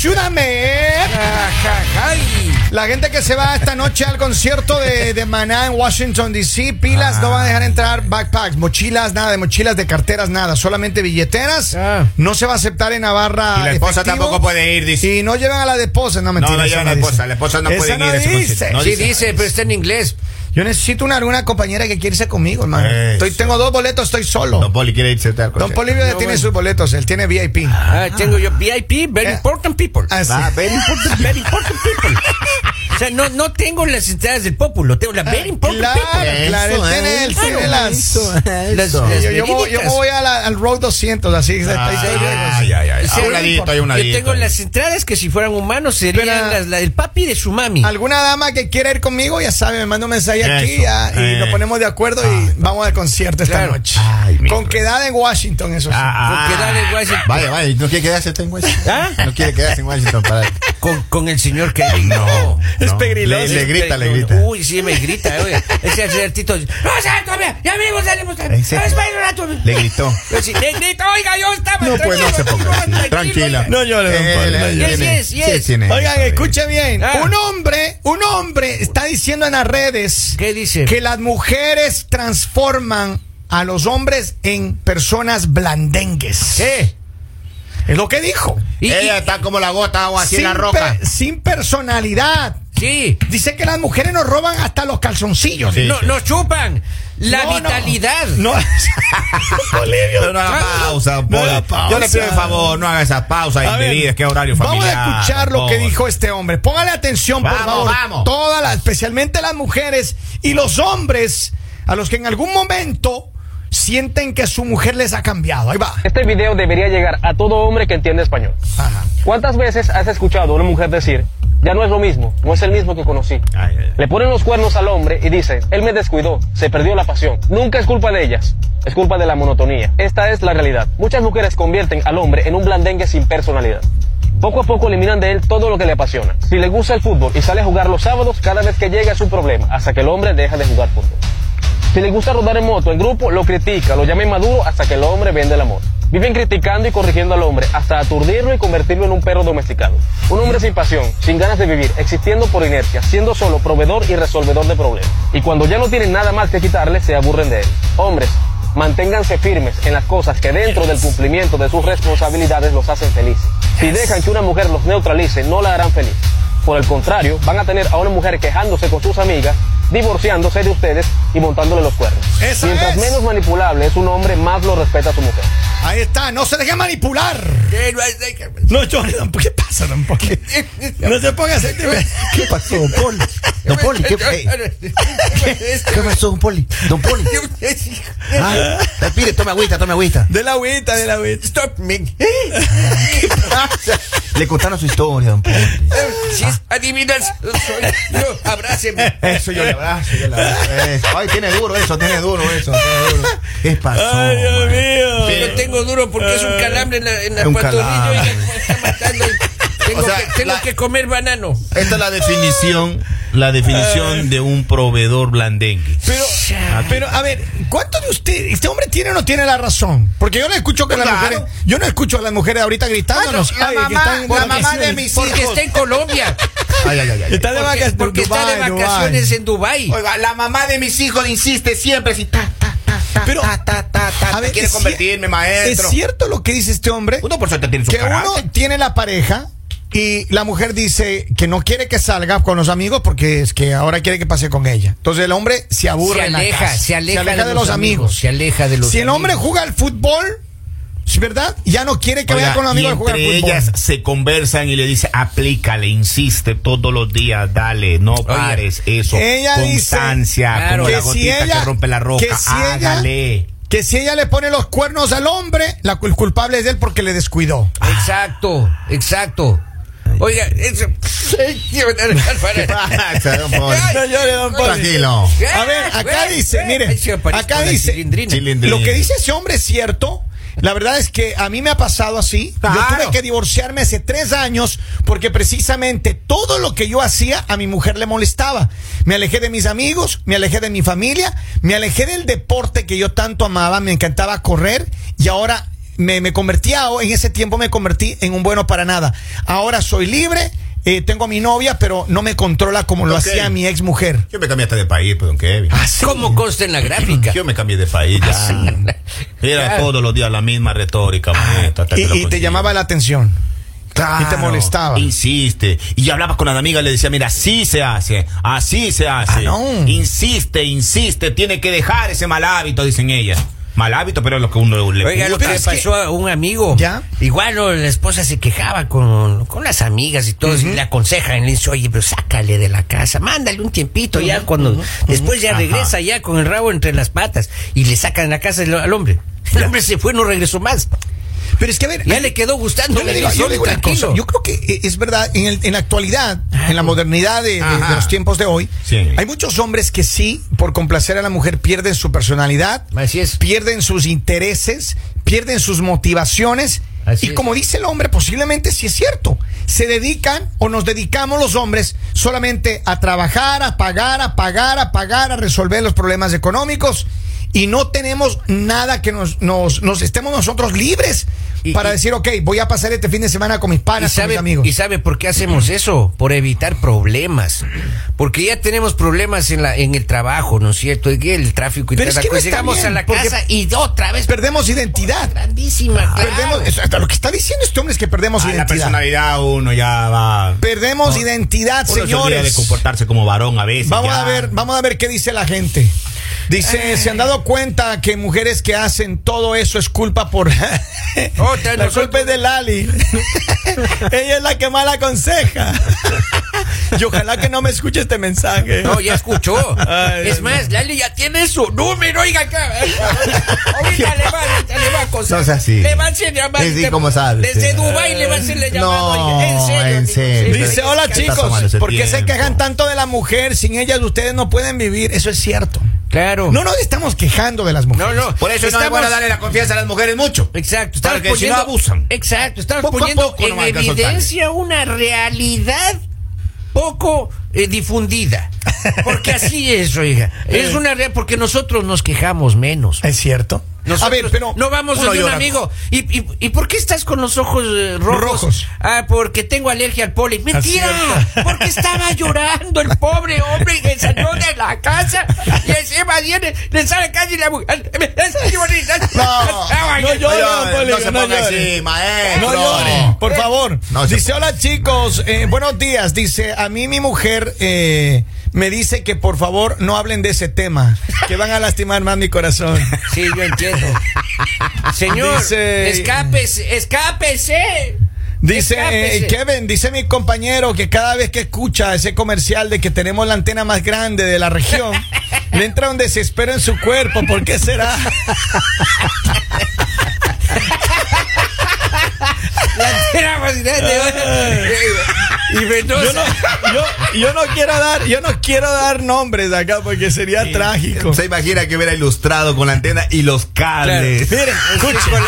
Ayúdame. La gente que se va esta noche al concierto de, de Maná en Washington, D.C., pilas, no van a dejar entrar backpacks, mochilas, nada de mochilas, de carteras, nada, solamente billeteras. Ah. No se va a aceptar en Navarra. Y la esposa efectivo. tampoco puede ir, dice. Y no llevan a la esposa, no mentira. no esa llevan a la dice. esposa, la esposa no Esa puede ir a ese dice. No Sí dice, pero está en inglés. Yo necesito una, alguna compañera que quiera irse conmigo, hermano. Eso. Estoy, tengo dos boletos, estoy solo. Don Poli quiere irse al Don ya No, tiene bueno. sus boletos, él tiene VIP. Ah, tengo yo VIP, very Eh. important people. Ah, sí. Ah, very important. Very important people. O sea, no, no tengo las entradas del populo, tengo las very important Claro, people. claro, él Eso, tiene, él eso, tiene las... eso, Las- eso. las Yo, yo me, voy- yo me verídicas. voy a la- al Road 200, así. está- está- está- Ay, ay, ay. Sí, A un ladito, hay un Yo tengo las entradas que si fueran humanos serían Pero- las, la- el papi de su mami. Alguna dama que quiera ir conmigo, ya sabe, me manda un mensaje aquí y eh. nos ponemos de acuerdo y vamos al concierto esta Claro. noche. Con quedada en Washington, eso sí. Ah, Porque dale, Washington. Vaya, vaya, ¿no quiere quedarse en Washington? ¿Ah? No quiere quedarse en Washington para. Con, con el señor que No. Es pegriloso. Le, le grita, le grita. Uy, sí, me grita, oiga. Ese Albertito. No, todavía, ya amigos, salimos. Le gritó. Sí, Le grito, oiga, yo estaba. No, pues no se ponga. Tranquila. No llore, don Oigan, escuche bien. Ah. Un hombre, un hombre está diciendo en las redes ¿Qué dice? que las mujeres transforman a los hombres en personas blandengues. ¿Qué? Es lo que dijo. Y- Ella y- está como la gota agua así en la roca. per- sin personalidad. Sí. Dice que las mujeres nos roban hasta los calzoncillos. Sí. No, nos chupan la No, no. vitalidad. No. Bolivio. Pero no haga pausa, No pausa. Yo le pido el favor, no haga esa pausa es que horario Vamos familiar. a escuchar lo que dijo este hombre. Póngale atención, por Vamos, favor. vamos. Todas las, especialmente las mujeres y los hombres, a los que en algún momento sienten que su mujer les ha cambiado. Ahí va. Este video debería llegar a todo hombre que entiende español. Ajá. ¿Cuántas veces has escuchado a una mujer decir, ya no es lo mismo, no es el mismo que conocí? Ay, ay, ay. Le ponen los cuernos al hombre y dicen, él me descuidó, se perdió la pasión. Nunca es culpa de ellas, es culpa de la monotonía. Esta es la realidad. Muchas mujeres convierten al hombre en un blandengue sin personalidad. Poco a poco eliminan de él todo lo que le apasiona. Si le gusta el fútbol y sale a jugar los sábados, cada vez que llega es un problema, hasta que el hombre deja de jugar fútbol. Si le gusta rodar en moto, el grupo lo critica, lo llama inmaduro hasta que el hombre vende la moto. Viven criticando y corrigiendo al hombre hasta aturdirlo y convertirlo en un perro domesticado. Un hombre sin pasión, sin ganas de vivir, existiendo por inercia, siendo solo proveedor y resolvedor de problemas. Y cuando ya no tienen nada más que quitarle, se aburren de él. Hombres, manténganse firmes en las cosas que dentro del cumplimiento de sus responsabilidades los hacen felices. Si dejan que una mujer los neutralice, no la harán feliz. Por el contrario, van a tener a una mujer quejándose con sus amigas, divorciándose de ustedes y montándole los cuernos. Esa Mientras es. menos manipulable es un hombre, más lo respeta a su mujer. Ahí está. No se deje manipular. No. ¿Qué pasa, don Poli? No se ponga así. ¿Qué pasó, don Poli? Don Poli, ¿qué, eh, ¿qué pasó, don Poli? Don Poli. Ah, mire, tome agüita, tome agüita. De la agüita, de la agüita. Stop me. Le contaron su historia, don Poli. Si es adivinas, soy yo. Abráceme. Eso yo le abrazo, yo le abrazo. Eso. Ay, tiene duro eso, tiene duro eso, tiene duro. ¿Qué pasó? Ay, Dios man? mío. Yo tengo duro porque es un calambre en la, en la pantorrilla y me está matando. Tengo, O sea, que, tengo la- que comer banano. Esta es la definición, la definición de un proveedor blandengue. Pero, pero, a ver, ¿cuánto de usted, este hombre tiene o no tiene la razón? Porque yo no escucho que las Claro. mujeres, yo no escucho a las mujeres ahorita gritándonos. Bueno, la ay, que mamá- están de la mamá de mis Porque hijos. está en Colombia. Ay, ay, ay, ay. Está de Porque, vacaciones. porque está de vacaciones Dubái. en Dubai. Oiga, la mamá de mis hijos insiste siempre si ta, ta, ta, ta, Pero, ta, ta, ta, ta, a ver, quiere convertirme, maestro. Es cierto lo que dice este hombre, Uno por suerte tiene su que uno carácter. tiene la pareja y la mujer dice que no quiere que salga con los amigos porque es que ahora quiere que pase con ella. Entonces el hombre se aburre Se en la aleja, casa. se aleja, de, los amigos. Se aleja de los si el hombre amigos. juega al fútbol, ¿sí ¿verdad? Ya no quiere que Oiga, vaya con los y amigos a jugar al entre fútbol. ellas se conversan y le dice, aplícale, insiste todos los días, dale, no pares, eso, ella dice, constancia, claro, como que la si gotita ella- que rompe la roca, que si ella- hágale. Que si ella le pone los cuernos al hombre, la, el culpable es él porque le descuidó. Exacto, exacto. Oiga, eso. No llore, don Poli. Tranquilo. A ver, acá dice, mire, acá dice, lo que dice ese hombre es cierto. La verdad es que a mí me ha pasado así. Yo tuve que divorciarme hace tres años porque precisamente todo lo que yo hacía a mi mujer le molestaba. Me alejé de mis amigos, me alejé de mi familia, me alejé del deporte que yo tanto amaba, me encantaba correr y ahora me, me convertí a- en ese tiempo me convertí en un bueno para nada. Ahora soy libre, eh, tengo a mi novia, pero no me controla como lo hacía mi ex mujer. Yo me cambié hasta de país, pues, don Kevin. ¿Cómo consta en la gráfica? Yo me cambié de país ya. Era Claro. todos los días la misma retórica, hasta que Y, te llamaba la atención. Claro. y te molestaba. Insiste. Y yo hablaba con la amiga y le decía, mira, así se hace, así se hace. Ah, no. Insiste, insiste, tiene que dejar ese mal hábito, dicen ellas. Mal hábito, pero es lo que uno le Oiga, lo que le pasó a un amigo. ¿Ya? Igual ¿no? la esposa se quejaba con, con las amigas y todo, y le aconsejan, le dice, oye, pero sácale de la casa, mándale un tiempito ya cuando, después ya Ajá. regresa ya con el rabo entre las patas y le sacan de la casa al al hombre. El hombre se fue, no regresó más. Pero es que a ver, Ya le quedó gustando. Yo le digo, yo le digo una tranquilo. cosa. Yo creo que es verdad, en, el- en la actualidad, en la modernidad de, de- Ajá. de los tiempos de hoy, Sí. hay muchos hombres que sí, por complacer a la mujer, pierden su personalidad, Así es. pierden sus intereses, pierden sus motivaciones. Así y es. como dice el hombre, posiblemente sí es cierto. Se dedican o nos dedicamos los hombres solamente a trabajar, a pagar, a pagar, a pagar, a resolver los problemas económicos. Y no tenemos nada que nos, nos, nos estemos nosotros libres Y- para y- decir, ok, voy a pasar este fin de semana con mis ¿Y panas, con sabe, mis amigos. ¿Y sabe por qué hacemos eso? Por evitar problemas. Porque ya tenemos problemas en la en el trabajo, ¿no es cierto? Y el tráfico y Pero es que la no Llegamos bien, a la casa y otra vez Perdemos identidad. grandísima. claro. Perdemos, eso, hasta lo que está diciendo este hombre es que perdemos A la identidad. personalidad uno ya va. Perdemos identidad, Uno se olvida de señores. comportarse como varón a veces. Vamos ya. a ver, vamos a ver qué dice la gente. Dice, ¿se han dado cuenta que mujeres que hacen todo eso es culpa por... Otra, la nosotros- culpa es de Lali. Ella es la que mal aconseja. y ojalá que no me escuche este mensaje. No, ya escuchó. Ay, es más, Lali ya tiene su número, oiga acá. Ahorita le va, le va a acosar. No sea así. Le va a hacer llamar. Sí, sí, ¿cómo sabe? Desde Sí. Dubái le va a hacerle No. En serio. en digo, serio. sí, Dice, hola chicos, ¿por qué se quejan tanto de la mujer? Sin ellas ustedes no pueden vivir. Eso es cierto. Claro. No nos estamos quejando de las mujeres. No, no. Por eso no es Estamos- bueno darle la confianza a las mujeres mucho. Exacto, estamos Porque si no poniendo, abusan. Exacto, estamos Poco a poniendo poco en evidencia una realidad poco eh, difundida. Porque así es, oiga. Es una realidad porque nosotros nos quejamos menos. Es cierto. Nosotros a ver, pero no vamos donde un amigo. ¿Y, y, y por qué estás con los ojos eh, rojos? Rojos. Ah, porque tengo alergia al polen. Mentira, porque estaba llorando el pobre hombre que salió de la casa y encima viene, le sale casi la mujer. No, no llore, don Poli, no se no ponga así, maestro. No llore, por favor. No se dice, hola chicos, eh, buenos días. Dice, a mí mi mujer eh, me dice que por favor no hablen de ese tema, que van a lastimar más mi corazón. Sí, yo entiendo. Señor, Dice- escápese, escápese. Dice eh, Kevin, dice mi compañero que cada vez que escucha ese comercial de que tenemos la antena más grande de la región, le entra un desespero en su cuerpo. ¿Por qué será? La antena más grande. Y Mendoza. Yo no, yo, yo no quiero dar, yo no quiero dar nombres acá porque sería trágico. Se imagina que hubiera ilustrado con la antena y los cables. Miren, escuchen.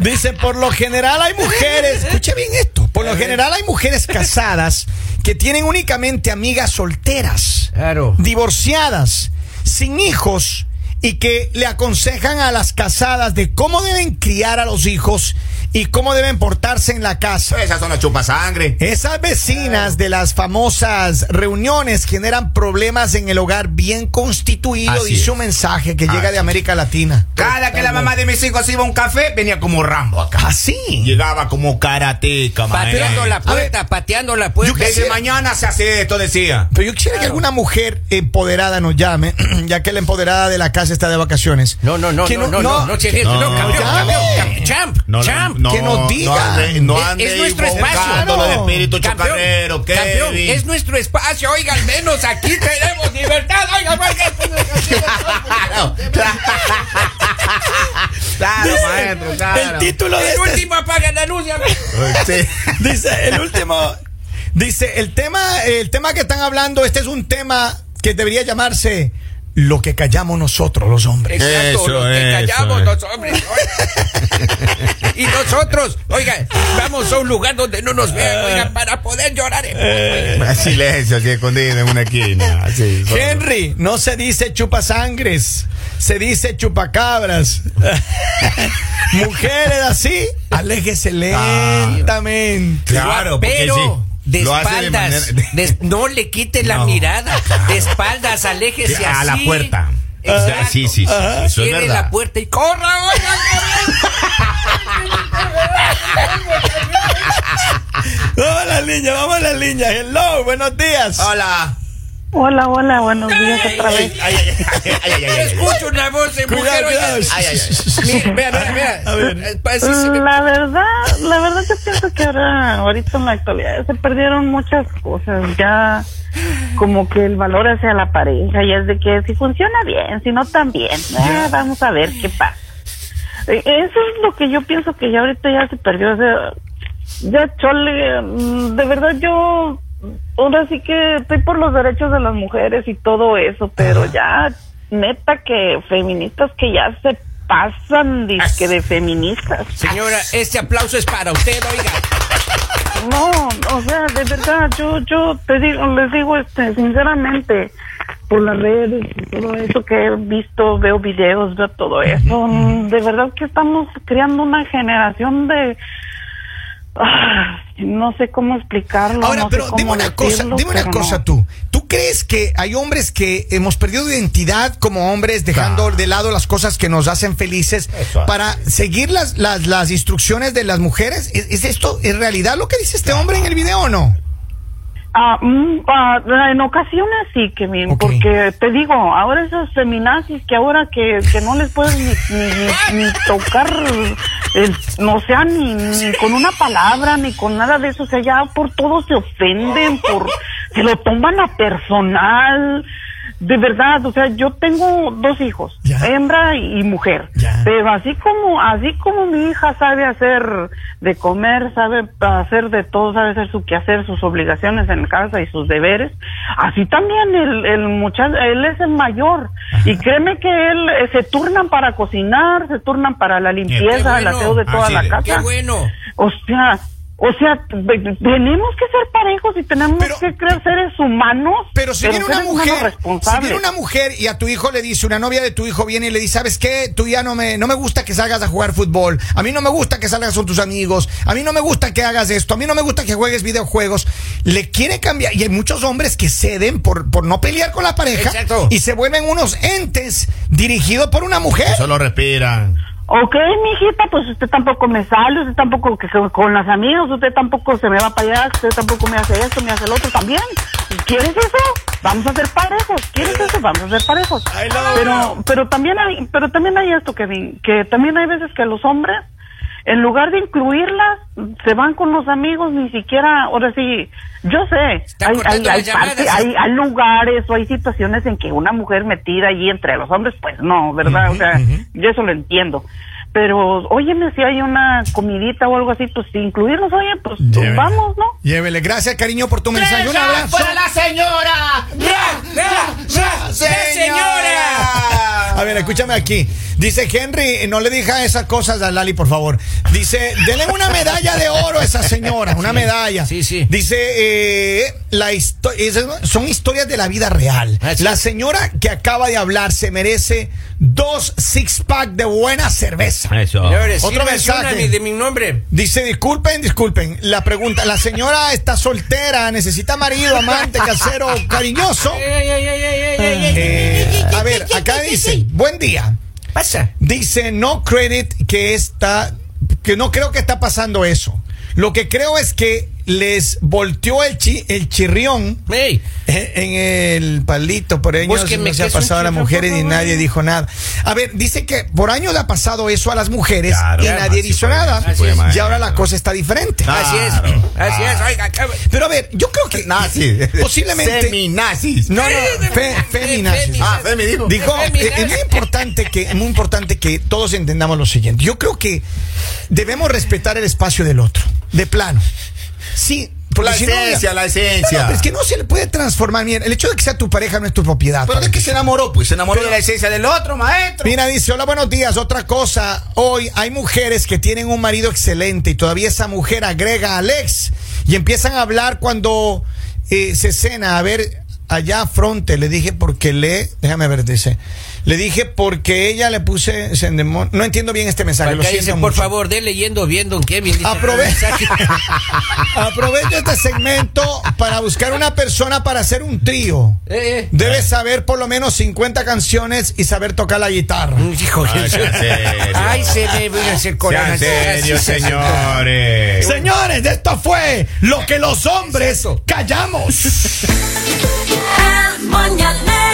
Dice, por lo general hay mujeres, escuche bien esto, por lo general hay mujeres casadas que tienen únicamente amigas solteras, Claro. divorciadas, sin hijos y que le aconsejan a las casadas de cómo deben criar a los hijos y cómo deben portarse en la casa. Esas son las chupasangre. Esas vecinas de las famosas reuniones generan problemas en el hogar bien constituido, Así dice es. un mensaje que llega de América Latina. Cada que la mamá de mis hijos iba a un café, venía como Rambo acá. Así. Llegaba como karateca, Pateando la puerta, pateando la puerta. Desde mañana se hace esto, decía. Pero yo quisiera que alguna mujer empoderada nos llame, ya que la empoderada de la casa está de vacaciones. No, no, no, Que no, no, no, no, cheque, no, no, campeón, llame. campeón, campeón, champ, No, champ. No, que nos diga. No ande, no Es- ande es nuestro espacio. invocándolo de espíritu Campeón, campeón, es nuestro espacio, oiga, al menos aquí tenemos libertad, oiga, Claro, claro. Maestro, claro. El título de El este último apaga la luz. Sí. dice el último dice el tema el tema que están hablando este es un tema que debería llamarse lo que callamos nosotros los hombres. Exacto, Eso, lo que callamos eso. los hombres. y nosotros, oiga, vamos a un lugar donde no nos vean, oiga, para poder llorar. en oiga. Silencio, así escondido en una esquina. Así, solo. Henry, no se dice chupasangres, se dice chupacabras. Mujeres así, aléjese lentamente. Claro, porque pero sí, de lo hace de espaldas, manera- de- no le quite la No, mirada, de espaldas, aléjese A así. la puerta. Exacto. Sí, sí, sí, eso es verdad. la puerta y corra, Vamos a la línea, vamos a la línea. Hello, buenos días. Hola. Hola, hola, buenos días otra vez. Ay, ay, ay, ay, ay, ay, ay. Escucho una voz de mujer, Cuidado, cuidado. Ay, ay, ay. Mira, vea, vea, vea. A ver. Sí, sí, La verdad, ahorita en la actualidad se perdieron muchas cosas. Ya como que el valor hacia la pareja ya es de que si funciona bien, si no también. Eh, vamos a ver qué pasa. Eh, Eso es lo que yo pienso que ya ahorita ya se perdió. O sea, ya chole, mm, de verdad yo ahora sí que estoy por los derechos de las mujeres y todo eso, pero ya neta que feministas que ya se pasan que de feministas. Señora, este aplauso es para usted, oiga. No, o sea, de verdad, yo, yo te digo, les digo, este, sinceramente, por las redes y todo eso que he visto, veo videos, veo todo eso, mm, de verdad que estamos creando una generación de, ah, no sé cómo explicarlo. Ahora, no sé pero cómo dime una cosa, dime una cosa no. tú. ¿Tú crees que hay hombres que hemos perdido identidad como hombres, dejando de lado las cosas que nos hacen felices Eso. para seguir las, las, las instrucciones de las mujeres? ¿Es, es esto en realidad lo que dice este hombre en el video o no? Ah, mm, ah, en ocasiones sí, Kevin, Ok. porque te digo, ahora esos feminazis que ahora que, que no les puedes ni, ni, ni- ni tocar, no sea ni, ni con una palabra, ni con nada de eso, o sea, ya por todo se ofenden, por se lo toman a personal. De verdad, o sea, yo tengo dos hijos, Ya. hembra y mujer, Ya. pero así como así como mi hija sabe hacer de comer, sabe hacer de todo, sabe hacer su quehacer, sus obligaciones en casa y sus deberes, así también el, el muchacho, él es el mayor y créeme que él eh, se turnan para cocinar, se turnan para la limpieza, el bueno. aseo de toda Así la de- casa. Qué bueno. O sea, o sea, tenemos que ser parejos y tenemos Pero- que crear seres humanos, Pero si viene una mujer, si viene una mujer y a tu hijo le dice, una novia de tu hijo viene y le dice, ¿sabes qué? Tú ya no me, no me gusta que salgas a jugar fútbol, a mí no me gusta que salgas con tus amigos, a mí no me gusta que hagas esto, a mí no me gusta que juegues videojuegos. Le quiere cambiar, y hay muchos hombres que ceden por, por no pelear con la pareja Exacto. y se vuelven unos entes dirigidos por una mujer. Solo respiran. Ok, mijita, pues usted tampoco me sale, usted tampoco que con las amigas, usted tampoco se me va para allá, usted tampoco me hace esto, me hace lo otro también. ¿Quieres eso? Vamos a ser parejos. ¿Quieres eso? Vamos a ser parejos. Pero, pero también hay, pero también hay esto, Kevin, que también hay veces que los hombres, en lugar de incluirlas, se van con los amigos, ni siquiera, ahora sí, yo sé, hay, hay, cortando hay, las llamadas. parte- hay, hay lugares o hay situaciones en que una mujer metida allí entre los hombres, pues no, ¿verdad? o sea, yo eso lo entiendo. Pero, óyeme, si hay una comidita o algo así, pues si incluirlos, oye, pues Llévele. vamos, ¿no? Llévele, gracias cariño por tu mensaje. Un abrazo. la señora! ¡Ra, ra, ra, señora! A ver, escúchame aquí. Dice Henry, no le diga esas cosas a Lali, por favor. Dice, denle una medalla de oro a esa señora, una medalla. Sí, sí. Dice, eh, la histo- esas son historias de la vida real. Ah, sí. La señora que acaba de hablar se merece dos six pack de buena cerveza. Eso. Otro mensaje. de mi- de mi nombre. Dice, disculpen, disculpen. La pregunta, la señora está soltera, necesita marido, amante, casero, cariñoso. Eh, a ver, acá dice, buen día. Pasa. Dice no credit que está, que no creo que está pasando eso. Lo que creo es que les volteó el, chi- el chirrión Hey, eh, en el palito por años Búsquenme no se ha es pasado a las mujeres y nadie dijo nada. A ver, dice que por años le ha pasado eso a las mujeres Claro, y nadie puede, nada. y ahora la cosa está diferente. así es. Claro. Así es, oiga. Pero a ver, yo creo que Nazis. posiblemente Seminazis. no, no, fe, feminazis. Ah, Femi dijo. Dijo, Feminazis. eh, es muy importante que es muy importante que todos entendamos lo siguiente. Yo creo que debemos respetar el espacio del otro, de plano. Sí, porque La si no, esencia, la esencia. No, no, pero es que no se le puede transformar. Mira, el hecho de que sea tu pareja no es tu propiedad. Pero Pablo. que se enamoró, pues se enamoró Pero- de la esencia del otro, maestro. Mira, dice, hola, buenos días. Otra cosa, hoy hay mujeres que tienen un marido excelente y todavía esa mujer agrega a Alex y empiezan a hablar cuando eh, se cena. A ver, allá fronte, le dije porque le, déjame ver, dice, le dije porque ella le puse, se endemon- no entiendo bien este mensaje. Lo siento dice, por favor, de leyendo bien, don Kevin. dice, Aprovecha. Aprovecho este segmento para buscar una persona para hacer un trío. Eh, eh. Debes saber por lo menos 50 canciones y saber tocar la guitarra. Hijo, Ay, se me voy a hacer coraje. Sean serios, señores. Señores, esto fue lo que los hombres callamos. El mañanero